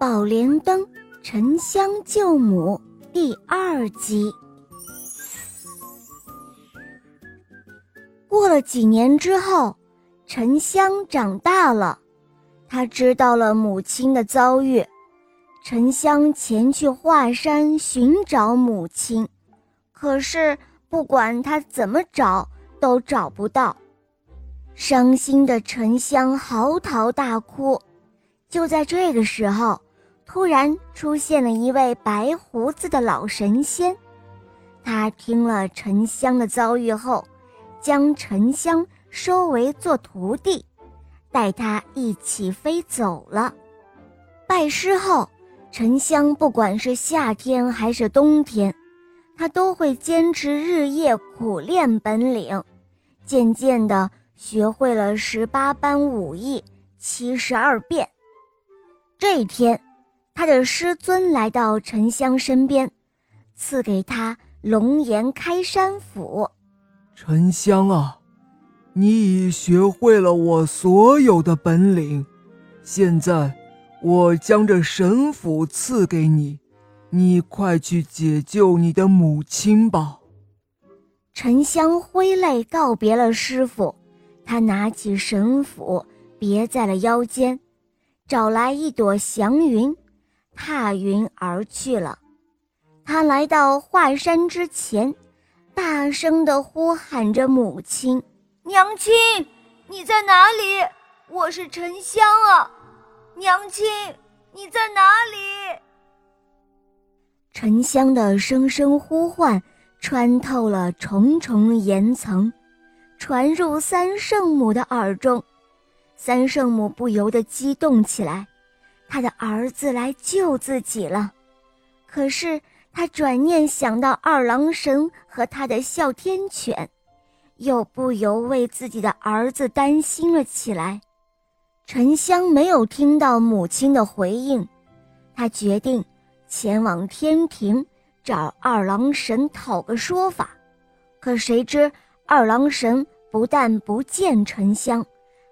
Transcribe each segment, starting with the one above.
宝莲灯，沉香救母第二集。过了几年之后，沉香长大了，他知道了母亲的遭遇。沉香前去华山寻找母亲，可是不管他怎么找，都找不到。伤心的沉香嚎啕大哭。就在这个时候。突然出现了一位白胡子的老神仙，他听了沉香的遭遇后，将沉香收为做徒弟，带他一起飞走了。拜师后，沉香不管是夏天还是冬天，他都会坚持日夜苦练本领，渐渐地学会了十八般武艺、七十二变。这一天。他的师尊来到沉香身边，赐给他龙颜开山斧。沉香啊，你已学会了我所有的本领，现在我将这神斧赐给你，你快去解救你的母亲吧。沉香挥泪告别了师傅，他拿起神斧别在了腰间，找来一朵祥云。踏云而去了。他来到华山之前，大声地呼喊着母亲：“娘亲，你在哪里？我是沉香啊，娘亲，你在哪里？”沉香的声声呼唤穿透了重重岩层，传入三圣母的耳中。三圣母不由得激动起来。他的儿子来救自己了，可是他转念想到二郎神和他的哮天犬，又不由为自己的儿子担心了起来。沉香没有听到母亲的回应，他决定前往天庭找二郎神讨个说法。可谁知二郎神不但不见沉香，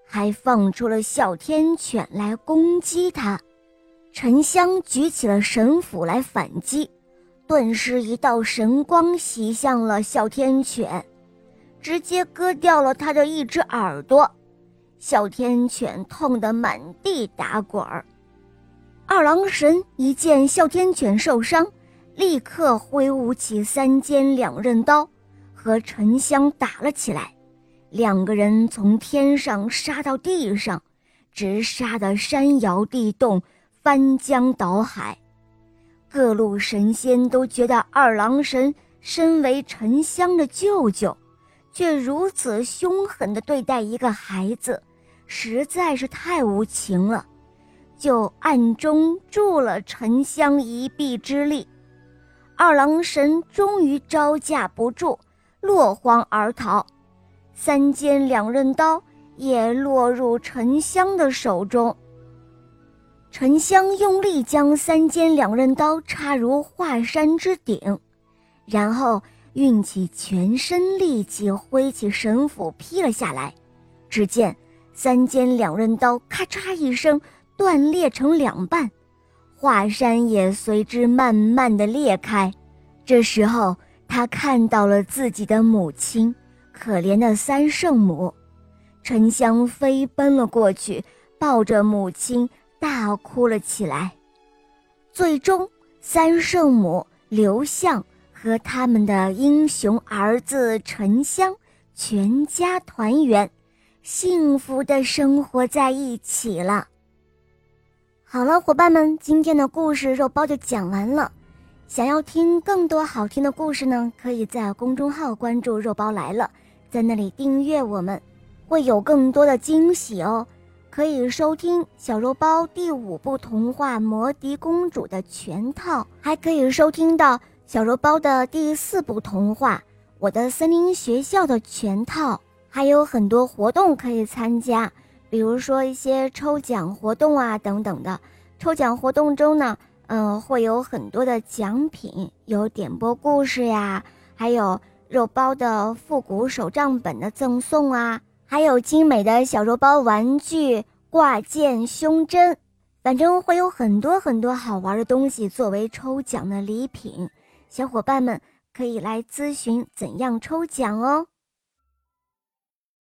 还放出了哮天犬来攻击他。沉香举起了神斧来反击，顿时一道神光袭向了哮天犬，直接割掉了他的一只耳朵。哮天犬痛得满地打滚儿。二郎神一见哮天犬受伤，立刻挥舞起三尖两刃刀，和沉香打了起来。两个人从天上杀到地上，直杀得山摇地动。翻江倒海，各路神仙都觉得二郎神身为沉香的舅舅，却如此凶狠地对待一个孩子，实在是太无情了，就暗中助了沉香一臂之力。二郎神终于招架不住，落荒而逃，三尖两刃刀也落入沉香的手中。沉香用力将三尖两刃刀插入华山之顶，然后运起全身力气挥起神斧劈了下来。只见三尖两刃刀咔嚓一声断裂成两半，华山也随之慢慢的裂开。这时候，他看到了自己的母亲，可怜的三圣母。沉香飞奔了过去，抱着母亲。大哭了起来。最终，三圣母刘向和他们的英雄儿子沉香全家团圆，幸福的生活在一起了。好了，伙伴们，今天的故事肉包就讲完了。想要听更多好听的故事呢，可以在公众号关注“肉包来了”，在那里订阅我们，会有更多的惊喜哦。可以收听小肉包第五部童话《魔笛公主》的全套，还可以收听到小肉包的第四部童话《我的森林学校》的全套，还有很多活动可以参加，比如说一些抽奖活动啊等等的。抽奖活动中呢，嗯，会有很多的奖品，有点播故事呀，还有肉包的复古手账本的赠送啊。还有精美的小肉包玩具挂件胸针，反正会有很多很多好玩的东西作为抽奖的礼品，小伙伴们可以来咨询怎样抽奖哦。